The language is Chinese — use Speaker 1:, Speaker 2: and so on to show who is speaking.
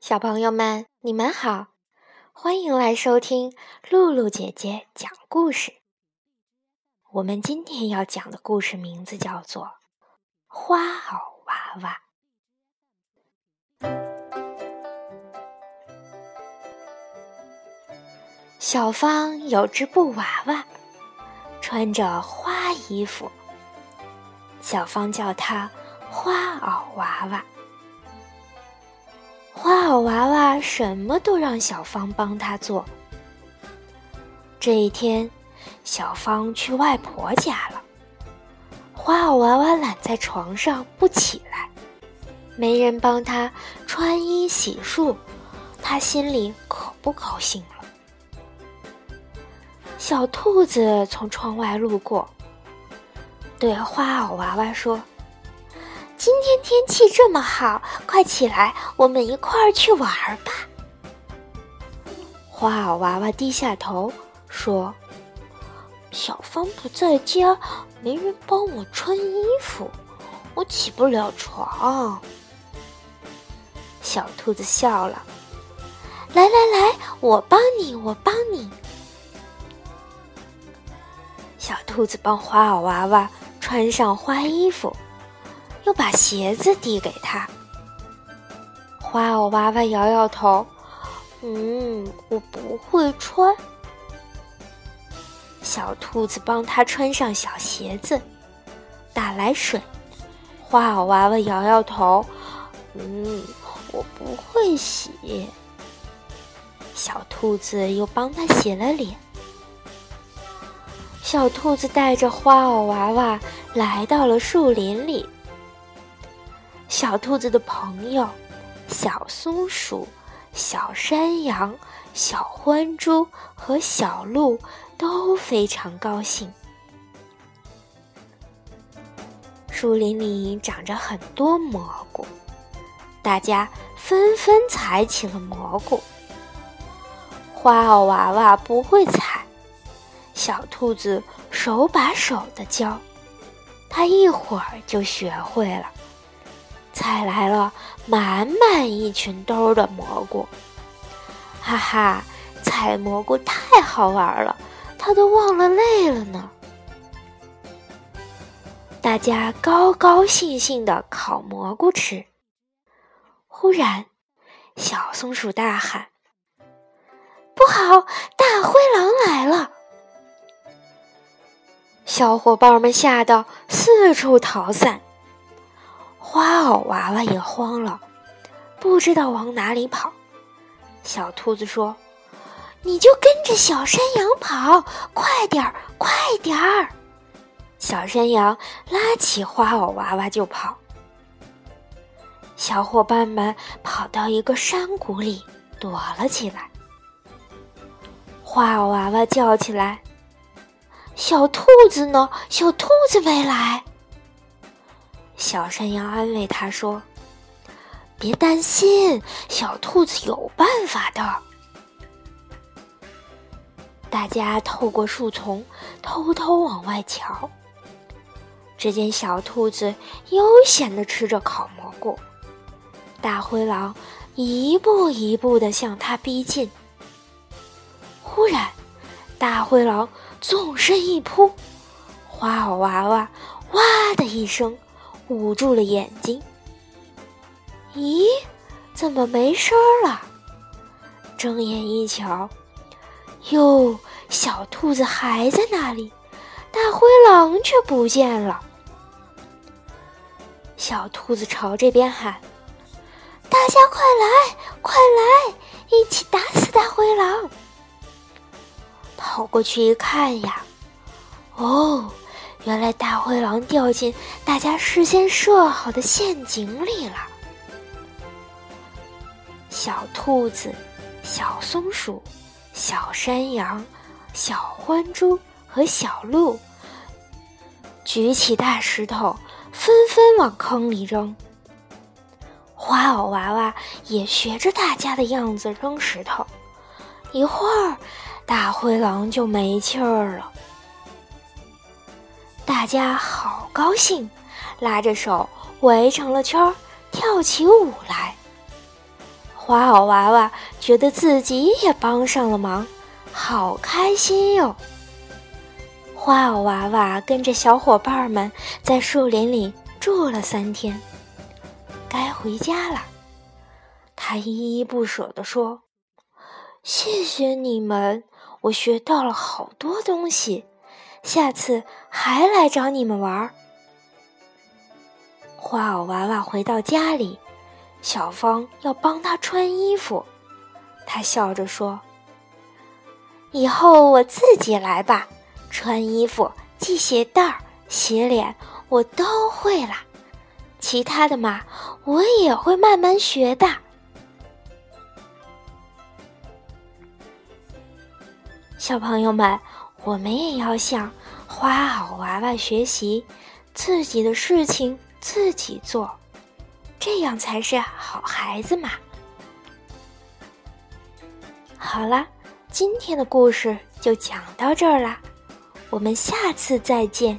Speaker 1: 小朋友们，你们好，欢迎来收听露露姐姐讲故事。我们今天要讲的故事名字叫做《花袄娃娃》。小芳有只布娃娃，穿着花衣服，小芳叫它花袄娃娃。花袄娃娃什么都让小芳帮他做。这一天，小芳去外婆家了。花袄娃娃懒在床上不起来，没人帮他穿衣洗漱，他心里可不高兴了。小兔子从窗外路过，对花袄娃娃说。今天天气这么好，快起来，我们一块儿去玩吧。花袄娃娃低下头说：“小芳不在家，没人帮我穿衣服，我起不了床。”小兔子笑了：“来来来，我帮你，我帮你。”小兔子帮花袄娃娃穿上花衣服。又把鞋子递给他。花袄娃娃摇摇头：“嗯，我不会穿。”小兔子帮他穿上小鞋子，打来水。花袄娃娃摇摇头：“嗯，我不会洗。”小兔子又帮他洗了脸。小兔子带着花袄娃娃来到了树林里。小兔子的朋友，小松鼠、小山羊、小獾猪和小鹿都非常高兴。树林里长着很多蘑菇，大家纷纷采起了蘑菇。花袄娃娃不会采，小兔子手把手的教，它一会儿就学会了。采来了满满一群兜的蘑菇，哈哈！采蘑菇太好玩了，他都忘了累了呢。大家高高兴兴的烤蘑菇吃。忽然，小松鼠大喊：“不好，大灰狼来了！”小伙伴们吓得四处逃散。花袄娃娃也慌了，不知道往哪里跑。小兔子说：“你就跟着小山羊跑，快点儿，快点儿！”小山羊拉起花袄娃娃就跑。小伙伴们跑到一个山谷里躲了起来。花袄娃娃叫起来：“小兔子呢？小兔子没来。”小山羊安慰他说：“别担心，小兔子有办法的。”大家透过树丛偷偷往外瞧，只见小兔子悠闲的吃着烤蘑菇，大灰狼一步一步的向他逼近。忽然，大灰狼纵身一扑，花袄娃娃“哇”的一声。捂住了眼睛。咦，怎么没声儿了？睁眼一瞧，哟，小兔子还在那里，大灰狼却不见了。小兔子朝这边喊：“大家快来，快来，一起打死大灰狼！”跑过去一看呀，哦。原来大灰狼掉进大家事先设好的陷阱里了。小兔子、小松鼠、小山羊、小獾猪和小鹿举起大石头，纷纷往坑里扔。花偶娃娃也学着大家的样子扔石头，一会儿，大灰狼就没气儿了。大家好高兴，拉着手围成了圈，跳起舞来。花袄娃娃觉得自己也帮上了忙，好开心哟！花袄娃娃跟着小伙伴们在树林里住了三天，该回家了。他依依不舍地说：“谢谢你们，我学到了好多东西，下次还来找你们玩儿。”花袄娃娃回到家里。小芳要帮他穿衣服，他笑着说：“以后我自己来吧，穿衣服、系鞋带儿、洗脸，我都会啦。其他的嘛，我也会慢慢学的。”小朋友们，我们也要向花好娃娃学习，自己的事情自己做。这样才是好孩子嘛！好啦，今天的故事就讲到这儿啦，我们下次再见。